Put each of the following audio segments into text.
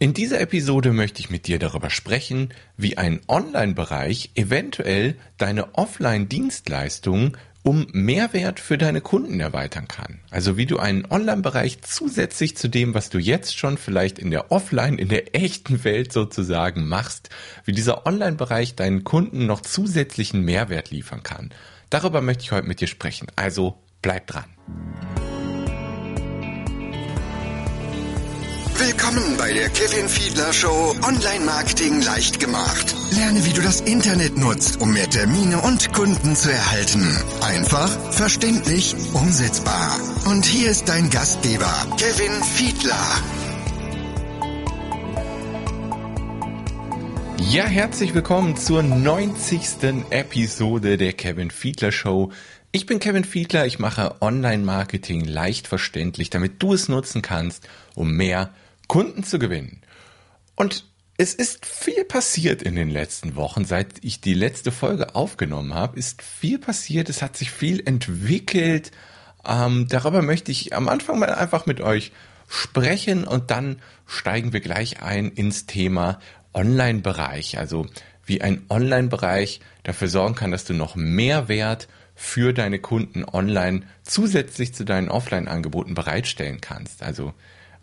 In dieser Episode möchte ich mit dir darüber sprechen, wie ein Online-Bereich eventuell deine Offline-Dienstleistungen um Mehrwert für deine Kunden erweitern kann. Also wie du einen Online-Bereich zusätzlich zu dem, was du jetzt schon vielleicht in der Offline, in der echten Welt sozusagen machst, wie dieser Online-Bereich deinen Kunden noch zusätzlichen Mehrwert liefern kann. Darüber möchte ich heute mit dir sprechen. Also bleib dran. Willkommen bei der Kevin Fiedler Show Online Marketing leicht gemacht. Lerne, wie du das Internet nutzt, um mehr Termine und Kunden zu erhalten. Einfach, verständlich, umsetzbar. Und hier ist dein Gastgeber, Kevin Fiedler. Ja, herzlich willkommen zur 90. Episode der Kevin Fiedler Show. Ich bin Kevin Fiedler, ich mache Online-Marketing leicht verständlich, damit du es nutzen kannst, um mehr Kunden zu gewinnen. Und es ist viel passiert in den letzten Wochen. Seit ich die letzte Folge aufgenommen habe, ist viel passiert. Es hat sich viel entwickelt. Ähm, darüber möchte ich am Anfang mal einfach mit euch sprechen und dann steigen wir gleich ein ins Thema Online-Bereich. Also wie ein Online-Bereich dafür sorgen kann, dass du noch mehr Wert für deine Kunden online zusätzlich zu deinen Offline-Angeboten bereitstellen kannst. Also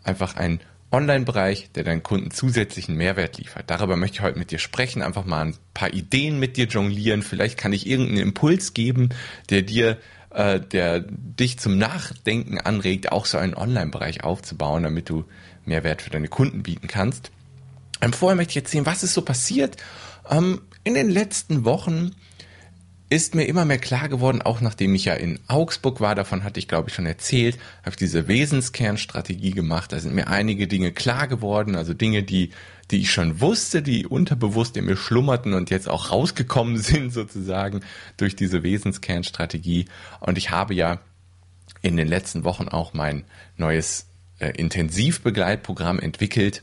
einfach ein Online-Bereich, der deinen Kunden zusätzlichen Mehrwert liefert. Darüber möchte ich heute mit dir sprechen, einfach mal ein paar Ideen mit dir jonglieren. Vielleicht kann ich irgendeinen Impuls geben, der dir, äh, der dich zum Nachdenken anregt, auch so einen Online-Bereich aufzubauen, damit du Mehrwert für deine Kunden bieten kannst. Ähm, vorher möchte ich erzählen, was ist so passiert. Ähm, in den letzten Wochen ist mir immer mehr klar geworden, auch nachdem ich ja in Augsburg war, davon hatte ich glaube ich schon erzählt, habe ich diese Wesenskernstrategie gemacht. Da sind mir einige Dinge klar geworden, also Dinge, die, die ich schon wusste, die unterbewusst in mir schlummerten und jetzt auch rausgekommen sind sozusagen durch diese Wesenskernstrategie. Und ich habe ja in den letzten Wochen auch mein neues äh, Intensivbegleitprogramm entwickelt.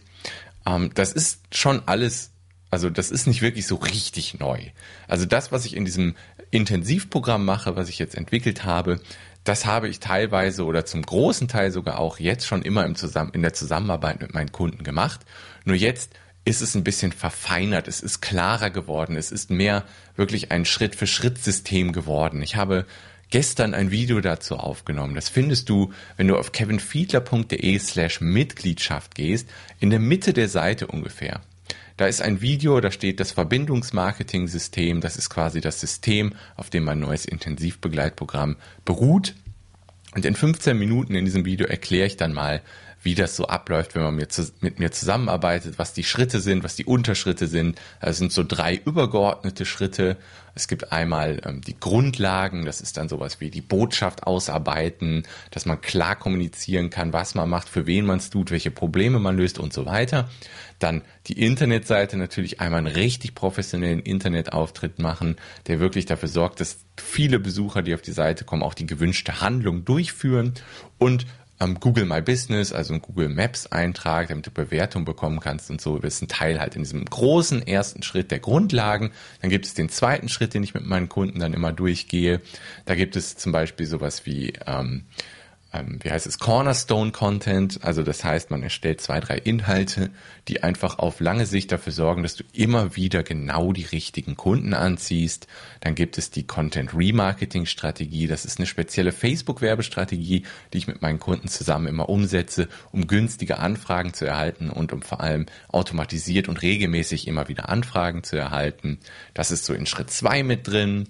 Ähm, das ist schon alles also das ist nicht wirklich so richtig neu. Also das, was ich in diesem Intensivprogramm mache, was ich jetzt entwickelt habe, das habe ich teilweise oder zum großen Teil sogar auch jetzt schon immer im Zusammen in der Zusammenarbeit mit meinen Kunden gemacht. Nur jetzt ist es ein bisschen verfeinert, es ist klarer geworden, es ist mehr wirklich ein Schritt-für-Schritt-System geworden. Ich habe gestern ein Video dazu aufgenommen. Das findest du, wenn du auf kevinfiedler.de slash Mitgliedschaft gehst, in der Mitte der Seite ungefähr. Da ist ein Video, da steht das Verbindungsmarketing-System. Das ist quasi das System, auf dem mein neues Intensivbegleitprogramm beruht. Und in 15 Minuten in diesem Video erkläre ich dann mal, wie das so abläuft, wenn man mit, mit mir zusammenarbeitet, was die Schritte sind, was die Unterschritte sind. Das sind so drei übergeordnete Schritte. Es gibt einmal ähm, die Grundlagen, das ist dann sowas wie die Botschaft ausarbeiten, dass man klar kommunizieren kann, was man macht, für wen man es tut, welche Probleme man löst und so weiter. Dann die Internetseite natürlich einmal einen richtig professionellen Internetauftritt machen, der wirklich dafür sorgt, dass viele Besucher, die auf die Seite kommen, auch die gewünschte Handlung durchführen und ähm, Google My Business, also ein Google Maps Eintrag, damit du Bewertung bekommen kannst und so. Das ist ein Teil halt in diesem großen ersten Schritt der Grundlagen. Dann gibt es den zweiten Schritt, den ich mit meinen Kunden dann immer durchgehe. Da gibt es zum Beispiel sowas wie ähm, ähm, wie heißt es, Cornerstone Content. Also das heißt, man erstellt zwei, drei Inhalte, die einfach auf lange Sicht dafür sorgen, dass du immer wieder genau die richtigen Kunden anziehst. Dann gibt es die Content Remarketing Strategie. Das ist eine spezielle Facebook Werbestrategie, die ich mit meinen Kunden zusammen immer umsetze, um günstige Anfragen zu erhalten und um vor allem automatisiert und regelmäßig immer wieder Anfragen zu erhalten. Das ist so in Schritt zwei mit drin.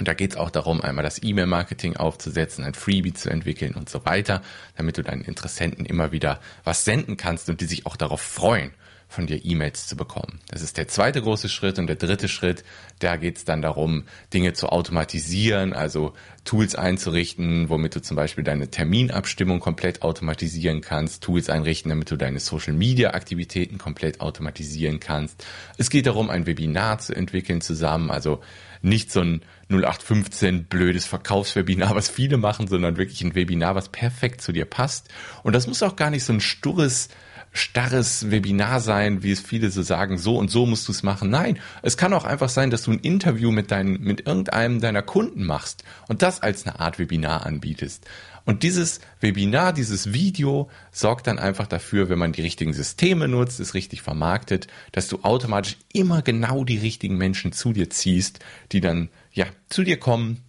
Und da geht es auch darum, einmal das E-Mail-Marketing aufzusetzen, ein Freebie zu entwickeln und so weiter, damit du deinen Interessenten immer wieder was senden kannst und die sich auch darauf freuen, von dir E-Mails zu bekommen. Das ist der zweite große Schritt und der dritte Schritt, da geht es dann darum, Dinge zu automatisieren, also Tools einzurichten, womit du zum Beispiel deine Terminabstimmung komplett automatisieren kannst, Tools einrichten, damit du deine Social-Media-Aktivitäten komplett automatisieren kannst. Es geht darum, ein Webinar zu entwickeln zusammen, also nicht so ein 0815 blödes Verkaufswebinar, was viele machen, sondern wirklich ein Webinar, was perfekt zu dir passt. Und das muss auch gar nicht so ein stures starres Webinar sein, wie es viele so sagen, so und so musst du es machen. Nein, es kann auch einfach sein, dass du ein Interview mit deinen, mit irgendeinem deiner Kunden machst und das als eine Art Webinar anbietest. Und dieses Webinar, dieses Video sorgt dann einfach dafür, wenn man die richtigen Systeme nutzt, es richtig vermarktet, dass du automatisch immer genau die richtigen Menschen zu dir ziehst, die dann ja zu dir kommen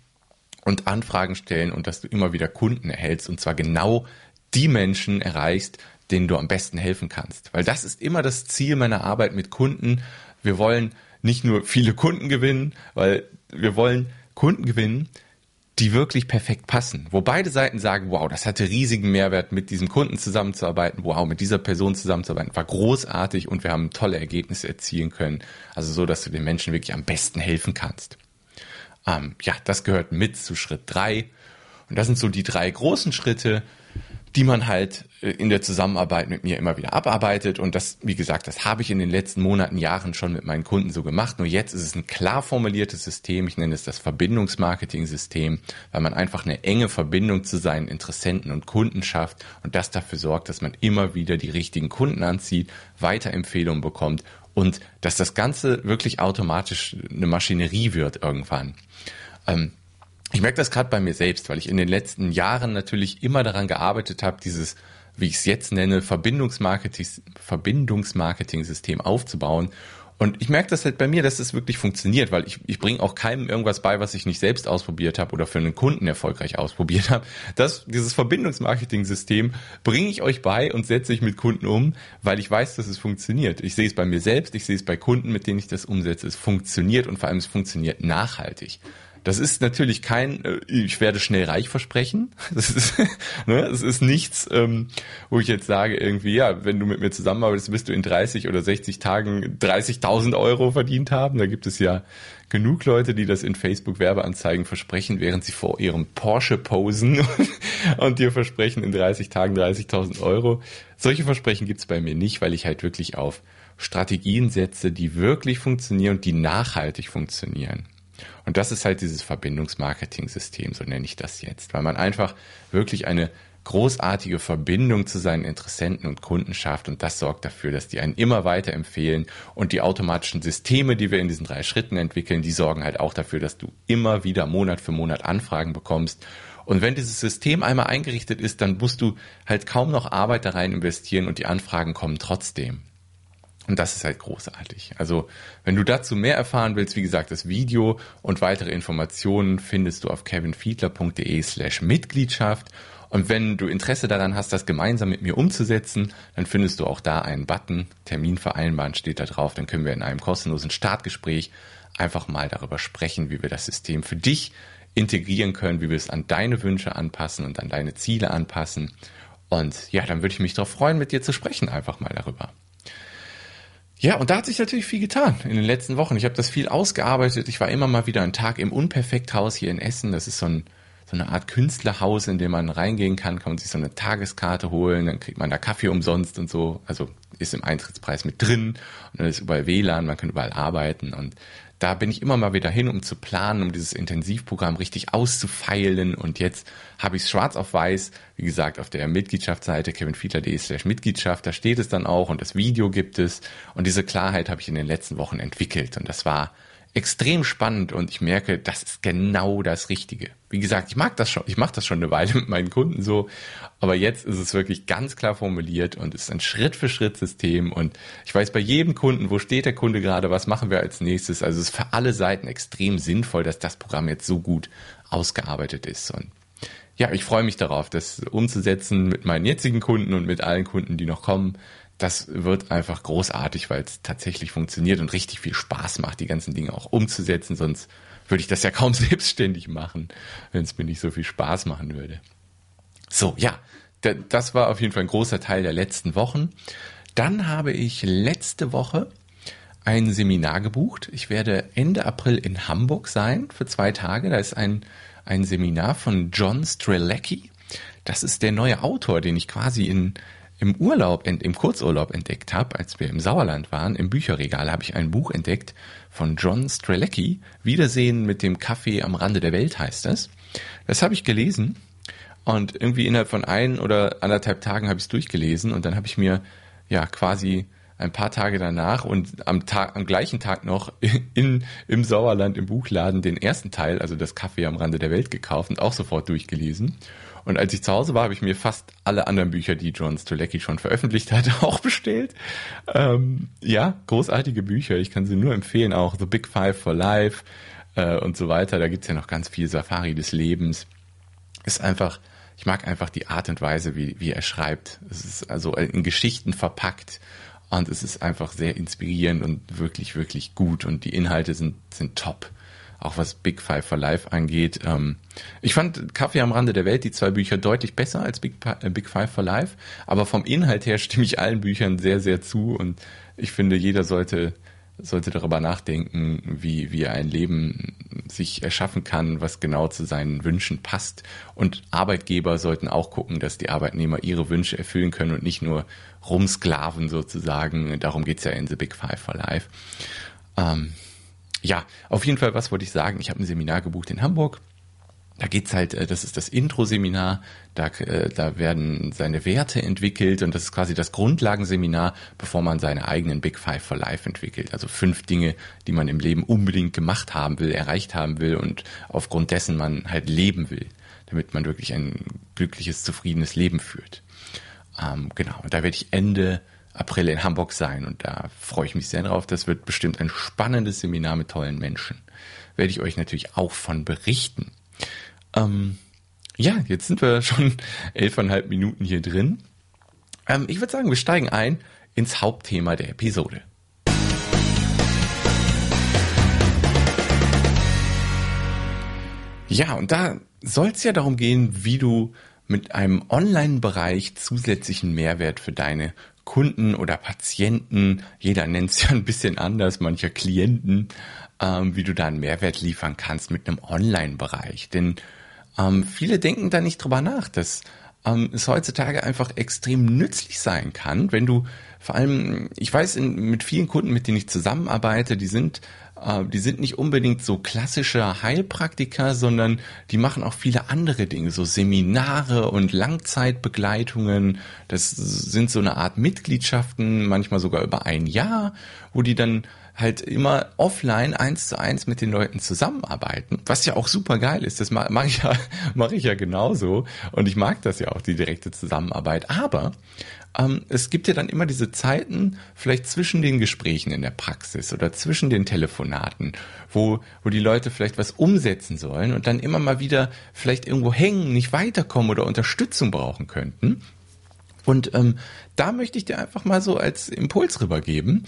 und Anfragen stellen und dass du immer wieder Kunden erhältst und zwar genau die Menschen erreichst, denen du am besten helfen kannst. Weil das ist immer das Ziel meiner Arbeit mit Kunden. Wir wollen nicht nur viele Kunden gewinnen, weil wir wollen Kunden gewinnen, die wirklich perfekt passen, wo beide Seiten sagen, wow, das hatte riesigen Mehrwert, mit diesem Kunden zusammenzuarbeiten, wow, mit dieser Person zusammenzuarbeiten, war großartig und wir haben tolle Ergebnisse erzielen können. Also so, dass du den Menschen wirklich am besten helfen kannst. Ähm, ja, das gehört mit zu Schritt drei. Und das sind so die drei großen Schritte, die man halt äh, in der Zusammenarbeit mit mir immer wieder abarbeitet. Und das, wie gesagt, das habe ich in den letzten Monaten, Jahren schon mit meinen Kunden so gemacht. Nur jetzt ist es ein klar formuliertes System. Ich nenne es das Verbindungsmarketing-System, weil man einfach eine enge Verbindung zu seinen Interessenten und Kunden schafft und das dafür sorgt, dass man immer wieder die richtigen Kunden anzieht, Weiterempfehlungen bekommt und dass das Ganze wirklich automatisch eine Maschinerie wird irgendwann. Ähm, ich merke das gerade bei mir selbst, weil ich in den letzten Jahren natürlich immer daran gearbeitet habe, dieses, wie ich es jetzt nenne, Verbindungsmarketing, Verbindungsmarketing-System aufzubauen. Und ich merke das halt bei mir, dass es wirklich funktioniert, weil ich, ich bringe auch keinem irgendwas bei, was ich nicht selbst ausprobiert habe oder für einen Kunden erfolgreich ausprobiert habe. Das, dieses Verbindungsmarketing-System bringe ich euch bei und setze ich mit Kunden um, weil ich weiß, dass es funktioniert. Ich sehe es bei mir selbst, ich sehe es bei Kunden, mit denen ich das umsetze. Es funktioniert und vor allem es funktioniert nachhaltig. Das ist natürlich kein, äh, ich werde schnell reich versprechen. Das ist, ne, das ist nichts, ähm, wo ich jetzt sage, irgendwie, ja, wenn du mit mir zusammenarbeitest, wirst du in 30 oder 60 Tagen 30.000 Euro verdient haben. Da gibt es ja genug Leute, die das in Facebook-Werbeanzeigen versprechen, während sie vor ihrem Porsche posen und dir versprechen in 30 Tagen 30.000 Euro. Solche Versprechen gibt's bei mir nicht, weil ich halt wirklich auf Strategien setze, die wirklich funktionieren und die nachhaltig funktionieren. Und das ist halt dieses Verbindungsmarketing-System, so nenne ich das jetzt, weil man einfach wirklich eine großartige Verbindung zu seinen Interessenten und Kunden schafft und das sorgt dafür, dass die einen immer weiter empfehlen und die automatischen Systeme, die wir in diesen drei Schritten entwickeln, die sorgen halt auch dafür, dass du immer wieder Monat für Monat Anfragen bekommst und wenn dieses System einmal eingerichtet ist, dann musst du halt kaum noch Arbeit da rein investieren und die Anfragen kommen trotzdem. Und das ist halt großartig. Also, wenn du dazu mehr erfahren willst, wie gesagt, das Video und weitere Informationen findest du auf kevinfiedler.de slash Mitgliedschaft. Und wenn du Interesse daran hast, das gemeinsam mit mir umzusetzen, dann findest du auch da einen Button, Termin vereinbaren steht da drauf. Dann können wir in einem kostenlosen Startgespräch einfach mal darüber sprechen, wie wir das System für dich integrieren können, wie wir es an deine Wünsche anpassen und an deine Ziele anpassen. Und ja, dann würde ich mich darauf freuen, mit dir zu sprechen, einfach mal darüber. Ja, und da hat sich natürlich viel getan in den letzten Wochen. Ich habe das viel ausgearbeitet. Ich war immer mal wieder einen Tag im Unperfekthaus hier in Essen. Das ist so, ein, so eine Art Künstlerhaus, in dem man reingehen kann, kann man sich so eine Tageskarte holen, dann kriegt man da Kaffee umsonst und so. Also ist im Eintrittspreis mit drin und dann ist überall WLAN, man kann überall arbeiten und da bin ich immer mal wieder hin, um zu planen, um dieses Intensivprogramm richtig auszufeilen. Und jetzt habe ich es schwarz auf weiß, wie gesagt, auf der Mitgliedschaftsseite kevinfiedler.de slash Mitgliedschaft, da steht es dann auch und das Video gibt es. Und diese Klarheit habe ich in den letzten Wochen entwickelt. Und das war extrem spannend und ich merke, das ist genau das Richtige. Wie gesagt, ich mag das schon, ich mache das schon eine Weile mit meinen Kunden so, aber jetzt ist es wirklich ganz klar formuliert und ist ein Schritt für Schritt System und ich weiß bei jedem Kunden, wo steht der Kunde gerade, was machen wir als nächstes. Also es ist für alle Seiten extrem sinnvoll, dass das Programm jetzt so gut ausgearbeitet ist und ja, ich freue mich darauf, das umzusetzen mit meinen jetzigen Kunden und mit allen Kunden, die noch kommen das wird einfach großartig, weil es tatsächlich funktioniert und richtig viel Spaß macht, die ganzen Dinge auch umzusetzen. Sonst würde ich das ja kaum selbstständig machen, wenn es mir nicht so viel Spaß machen würde. So, ja, das war auf jeden Fall ein großer Teil der letzten Wochen. Dann habe ich letzte Woche ein Seminar gebucht. Ich werde Ende April in Hamburg sein für zwei Tage. Da ist ein, ein Seminar von John Strelecki. Das ist der neue Autor, den ich quasi in im Urlaub, im Kurzurlaub entdeckt habe, als wir im Sauerland waren, im Bücherregal habe ich ein Buch entdeckt von John Strelecki. Wiedersehen mit dem Kaffee am Rande der Welt heißt das. Das habe ich gelesen und irgendwie innerhalb von ein oder anderthalb Tagen habe ich es durchgelesen und dann habe ich mir ja quasi ein paar Tage danach und am Tag, am gleichen Tag noch in, im Sauerland im Buchladen den ersten Teil, also das Kaffee am Rande der Welt gekauft und auch sofort durchgelesen. Und als ich zu Hause war, habe ich mir fast alle anderen Bücher, die John Stolecki schon veröffentlicht hat, auch bestellt. Ähm, ja, großartige Bücher. Ich kann sie nur empfehlen. Auch The Big Five for Life äh, und so weiter. Da gibt's ja noch ganz viel Safari des Lebens. Ist einfach, ich mag einfach die Art und Weise, wie, wie er schreibt. Es ist also in Geschichten verpackt und es ist einfach sehr inspirierend und wirklich, wirklich gut und die Inhalte sind, sind top. Auch was Big Five for Life angeht. Ähm, ich fand Kaffee am Rande der Welt, die zwei Bücher, deutlich besser als Big, äh, Big Five for Life. Aber vom Inhalt her stimme ich allen Büchern sehr, sehr zu. Und ich finde, jeder sollte sollte darüber nachdenken, wie, wie er ein Leben sich erschaffen kann, was genau zu seinen Wünschen passt. Und Arbeitgeber sollten auch gucken, dass die Arbeitnehmer ihre Wünsche erfüllen können und nicht nur rumsklaven sozusagen. Darum geht's ja in The Big Five for Life. Ähm, ja, auf jeden Fall, was wollte ich sagen? Ich habe ein Seminar gebucht in Hamburg da geht's halt, äh, das ist das Intro-Seminar, da, äh, da werden seine Werte entwickelt und das ist quasi das Grundlagenseminar, bevor man seine eigenen Big Five for Life entwickelt. Also fünf Dinge, die man im Leben unbedingt gemacht haben will, erreicht haben will und aufgrund dessen man halt leben will, damit man wirklich ein glückliches, zufriedenes Leben führt. Ähm, genau, und da werde ich Ende April in Hamburg sein und da freue ich mich sehr drauf. Das wird bestimmt ein spannendes Seminar mit tollen Menschen. Werde ich euch natürlich auch von berichten. Ähm, ja, jetzt sind wir schon elfeinhalb Minuten hier drin. Ähm, ich würde sagen, wir steigen ein ins Hauptthema der Episode. Ja, und da soll es ja darum gehen, wie du mit einem Online-Bereich zusätzlichen Mehrwert für deine Kunden oder Patienten, jeder nennt es ja ein bisschen anders, mancher Klienten, ähm, wie du da einen Mehrwert liefern kannst mit einem Online-Bereich. Denn ähm, viele denken da nicht drüber nach, dass ähm, es heutzutage einfach extrem nützlich sein kann, wenn du vor allem, ich weiß in, mit vielen Kunden, mit denen ich zusammenarbeite, die sind die sind nicht unbedingt so klassische Heilpraktiker, sondern die machen auch viele andere Dinge, so Seminare und Langzeitbegleitungen. Das sind so eine Art Mitgliedschaften, manchmal sogar über ein Jahr, wo die dann halt immer offline eins zu eins mit den Leuten zusammenarbeiten, was ja auch super geil ist. Das mache ich ja, mache ich ja genauso und ich mag das ja auch, die direkte Zusammenarbeit. Aber ähm, es gibt ja dann immer diese Zeiten, vielleicht zwischen den Gesprächen in der Praxis oder zwischen den Telefonaten, wo, wo die Leute vielleicht was umsetzen sollen und dann immer mal wieder vielleicht irgendwo hängen, nicht weiterkommen oder Unterstützung brauchen könnten. Und ähm, da möchte ich dir einfach mal so als Impuls rübergeben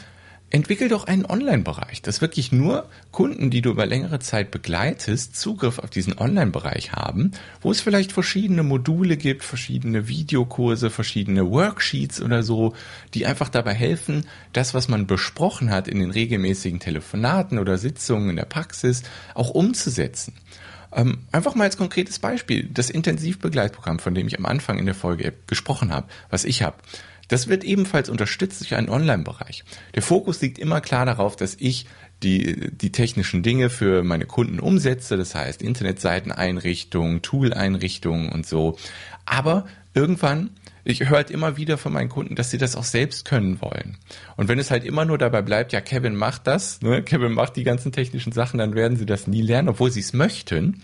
entwickel doch einen Online-Bereich, dass wirklich nur Kunden, die du über längere Zeit begleitest, Zugriff auf diesen Online-Bereich haben, wo es vielleicht verschiedene Module gibt, verschiedene Videokurse, verschiedene Worksheets oder so, die einfach dabei helfen, das, was man besprochen hat in den regelmäßigen Telefonaten oder Sitzungen in der Praxis, auch umzusetzen. Ähm, einfach mal als konkretes Beispiel, das Intensivbegleitprogramm, von dem ich am Anfang in der Folge gesprochen habe, was ich habe. Das wird ebenfalls unterstützt durch einen Online-Bereich. Der Fokus liegt immer klar darauf, dass ich die, die technischen Dinge für meine Kunden umsetze, das heißt Internetseiteneinrichtungen, Tool-Einrichtungen und so. Aber irgendwann ich höre halt immer wieder von meinen Kunden, dass sie das auch selbst können wollen. Und wenn es halt immer nur dabei bleibt, ja, Kevin macht das, ne, Kevin macht die ganzen technischen Sachen, dann werden sie das nie lernen, obwohl sie es möchten.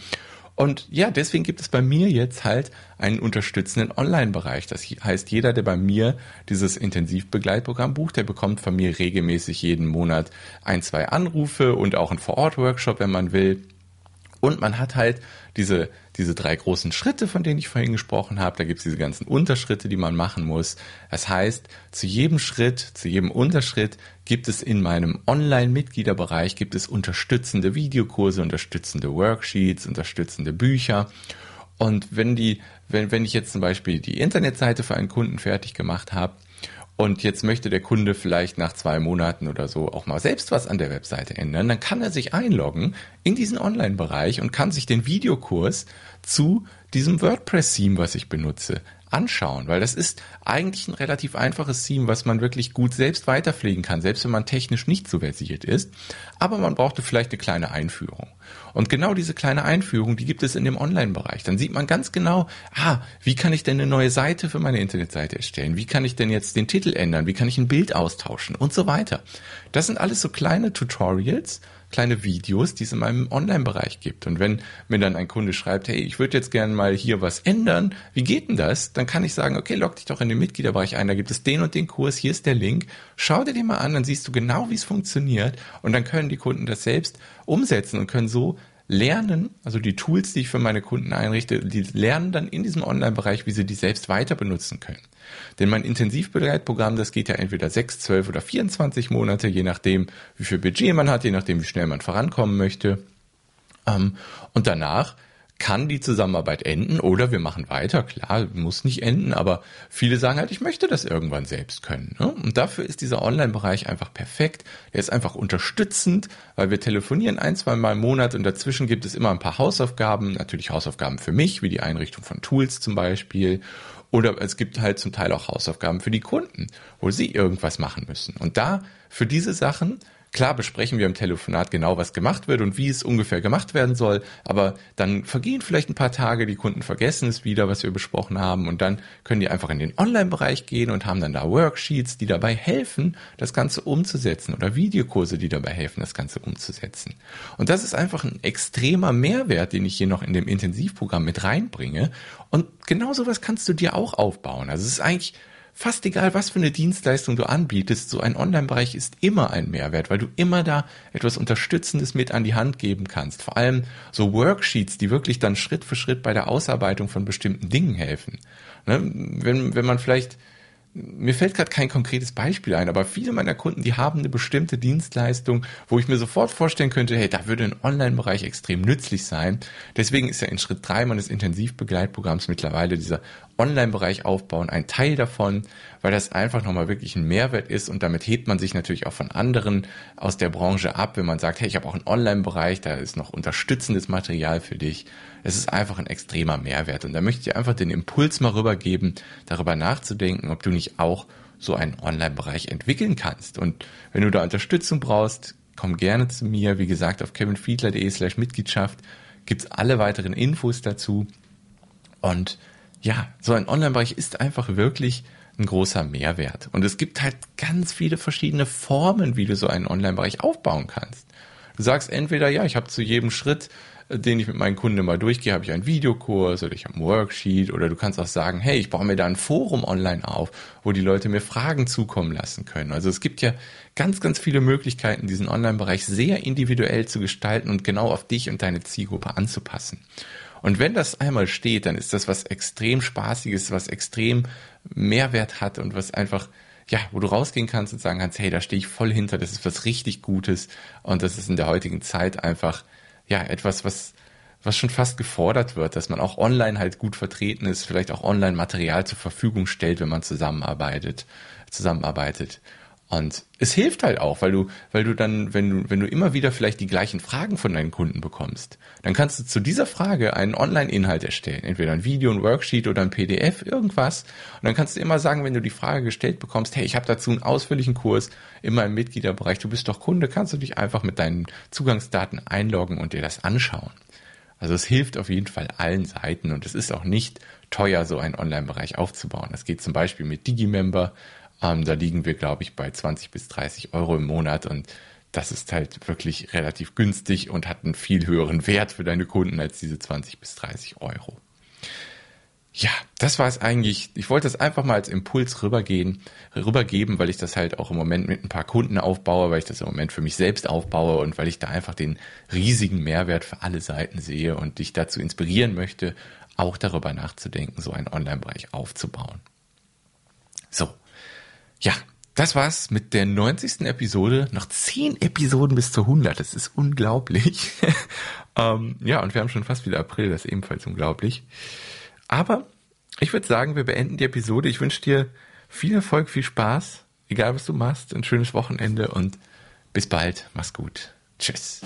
Und ja, deswegen gibt es bei mir jetzt halt einen unterstützenden Online-Bereich. Das heißt, jeder, der bei mir dieses Intensivbegleitprogramm bucht, der bekommt von mir regelmäßig jeden Monat ein, zwei Anrufe und auch einen Vor-Ort-Workshop, wenn man will. Und man hat halt diese, diese drei großen Schritte, von denen ich vorhin gesprochen habe. Da gibt es diese ganzen Unterschritte, die man machen muss. Das heißt, zu jedem Schritt, zu jedem Unterschritt gibt es in meinem Online-Mitgliederbereich gibt es unterstützende Videokurse, unterstützende Worksheets, unterstützende Bücher. Und wenn die, wenn, wenn ich jetzt zum Beispiel die Internetseite für einen Kunden fertig gemacht habe, und jetzt möchte der Kunde vielleicht nach zwei Monaten oder so auch mal selbst was an der Webseite ändern, dann kann er sich einloggen in diesen Online-Bereich und kann sich den Videokurs zu diesem WordPress-Theme, was ich benutze, anschauen, weil das ist eigentlich ein relativ einfaches Theme, was man wirklich gut selbst weiterpflegen kann, selbst wenn man technisch nicht so versiert ist. Aber man brauchte vielleicht eine kleine Einführung. Und genau diese kleine Einführung, die gibt es in dem Online-Bereich. Dann sieht man ganz genau, ah, wie kann ich denn eine neue Seite für meine Internetseite erstellen? Wie kann ich denn jetzt den Titel ändern? Wie kann ich ein Bild austauschen? Und so weiter. Das sind alles so kleine Tutorials, kleine Videos, die es in meinem Online-Bereich gibt. Und wenn mir dann ein Kunde schreibt, hey, ich würde jetzt gerne mal hier was ändern, wie geht denn das? Dann kann ich sagen, okay, log dich doch in den Mitgliederbereich ein, da gibt es den und den Kurs, hier ist der Link, schau dir den mal an, dann siehst du genau, wie es funktioniert und dann können die Kunden das selbst umsetzen und können so lernen, also die Tools, die ich für meine Kunden einrichte, die lernen dann in diesem Online-Bereich, wie sie die selbst weiter benutzen können. Denn mein Intensivbegleitprogramm, das geht ja entweder 6, 12 oder 24 Monate, je nachdem, wie viel Budget man hat, je nachdem, wie schnell man vorankommen möchte. Ähm, und danach kann die Zusammenarbeit enden oder wir machen weiter. Klar, muss nicht enden, aber viele sagen halt, ich möchte das irgendwann selbst können. Ne? Und dafür ist dieser Online-Bereich einfach perfekt. Der ist einfach unterstützend, weil wir telefonieren ein, zwei Mal im Monat und dazwischen gibt es immer ein paar Hausaufgaben, natürlich Hausaufgaben für mich, wie die Einrichtung von Tools zum Beispiel oder es gibt halt zum Teil auch Hausaufgaben für die Kunden, wo sie irgendwas machen müssen. Und da für diese Sachen Klar besprechen wir im Telefonat genau, was gemacht wird und wie es ungefähr gemacht werden soll, aber dann vergehen vielleicht ein paar Tage, die Kunden vergessen es wieder, was wir besprochen haben und dann können die einfach in den Online-Bereich gehen und haben dann da Worksheets, die dabei helfen, das Ganze umzusetzen oder Videokurse, die dabei helfen, das Ganze umzusetzen. Und das ist einfach ein extremer Mehrwert, den ich hier noch in dem Intensivprogramm mit reinbringe und genau sowas kannst du dir auch aufbauen. Also es ist eigentlich fast egal, was für eine Dienstleistung du anbietest, so ein Online-Bereich ist immer ein Mehrwert, weil du immer da etwas Unterstützendes mit an die Hand geben kannst. Vor allem so Worksheets, die wirklich dann Schritt für Schritt bei der Ausarbeitung von bestimmten Dingen helfen. Ne? Wenn, wenn man vielleicht mir fällt gerade kein konkretes Beispiel ein, aber viele meiner Kunden, die haben eine bestimmte Dienstleistung, wo ich mir sofort vorstellen könnte, hey, da würde ein Online-Bereich extrem nützlich sein. Deswegen ist ja in Schritt drei meines Intensivbegleitprogramms mittlerweile dieser Online-Bereich aufbauen ein Teil davon, weil das einfach nochmal wirklich ein Mehrwert ist und damit hebt man sich natürlich auch von anderen aus der Branche ab, wenn man sagt, hey, ich habe auch einen Online-Bereich, da ist noch unterstützendes Material für dich. Es ist einfach ein extremer Mehrwert und da möchte ich einfach den Impuls mal rübergeben, darüber nachzudenken, ob du nicht auch so einen Online-Bereich entwickeln kannst. Und wenn du da Unterstützung brauchst, komm gerne zu mir. Wie gesagt, auf kevinfiedler.de slash Mitgliedschaft gibt's alle weiteren Infos dazu. Und ja, so ein Online-Bereich ist einfach wirklich ein großer Mehrwert. Und es gibt halt ganz viele verschiedene Formen, wie du so einen Online-Bereich aufbauen kannst. Du sagst entweder, ja, ich habe zu jedem Schritt, den ich mit meinen Kunden mal durchgehe, habe ich einen Videokurs oder ich habe ein Worksheet oder du kannst auch sagen, hey, ich baue mir da ein Forum online auf, wo die Leute mir Fragen zukommen lassen können. Also es gibt ja ganz, ganz viele Möglichkeiten, diesen Online-Bereich sehr individuell zu gestalten und genau auf dich und deine Zielgruppe anzupassen. Und wenn das einmal steht, dann ist das was extrem Spaßiges, was extrem Mehrwert hat und was einfach, ja, wo du rausgehen kannst und sagen kannst, hey, da stehe ich voll hinter, das ist was richtig Gutes und das ist in der heutigen Zeit einfach, ja, etwas, was, was schon fast gefordert wird, dass man auch online halt gut vertreten ist, vielleicht auch online Material zur Verfügung stellt, wenn man zusammenarbeitet, zusammenarbeitet. Und es hilft halt auch, weil du, weil du dann, wenn du, wenn du immer wieder vielleicht die gleichen Fragen von deinen Kunden bekommst, dann kannst du zu dieser Frage einen Online-Inhalt erstellen. Entweder ein Video, ein Worksheet oder ein PDF, irgendwas. Und dann kannst du immer sagen, wenn du die Frage gestellt bekommst, hey, ich habe dazu einen ausführlichen Kurs in meinem Mitgliederbereich, du bist doch Kunde, kannst du dich einfach mit deinen Zugangsdaten einloggen und dir das anschauen. Also es hilft auf jeden Fall allen Seiten und es ist auch nicht teuer, so einen Online-Bereich aufzubauen. Das geht zum Beispiel mit Digimember. Ähm, da liegen wir, glaube ich, bei 20 bis 30 Euro im Monat und das ist halt wirklich relativ günstig und hat einen viel höheren Wert für deine Kunden als diese 20 bis 30 Euro. Ja, das war es eigentlich. Ich wollte das einfach mal als Impuls rübergehen, rübergeben, weil ich das halt auch im Moment mit ein paar Kunden aufbaue, weil ich das im Moment für mich selbst aufbaue und weil ich da einfach den riesigen Mehrwert für alle Seiten sehe und dich dazu inspirieren möchte, auch darüber nachzudenken, so einen Online-Bereich aufzubauen. So, ja, das war's mit der 90. Episode. Noch 10 Episoden bis zur 100. Das ist unglaublich. ähm, ja, und wir haben schon fast wieder April. Das ist ebenfalls unglaublich. Aber ich würde sagen, wir beenden die Episode. Ich wünsche dir viel Erfolg, viel Spaß. Egal, was du machst. Ein schönes Wochenende und bis bald. Mach's gut. Tschüss.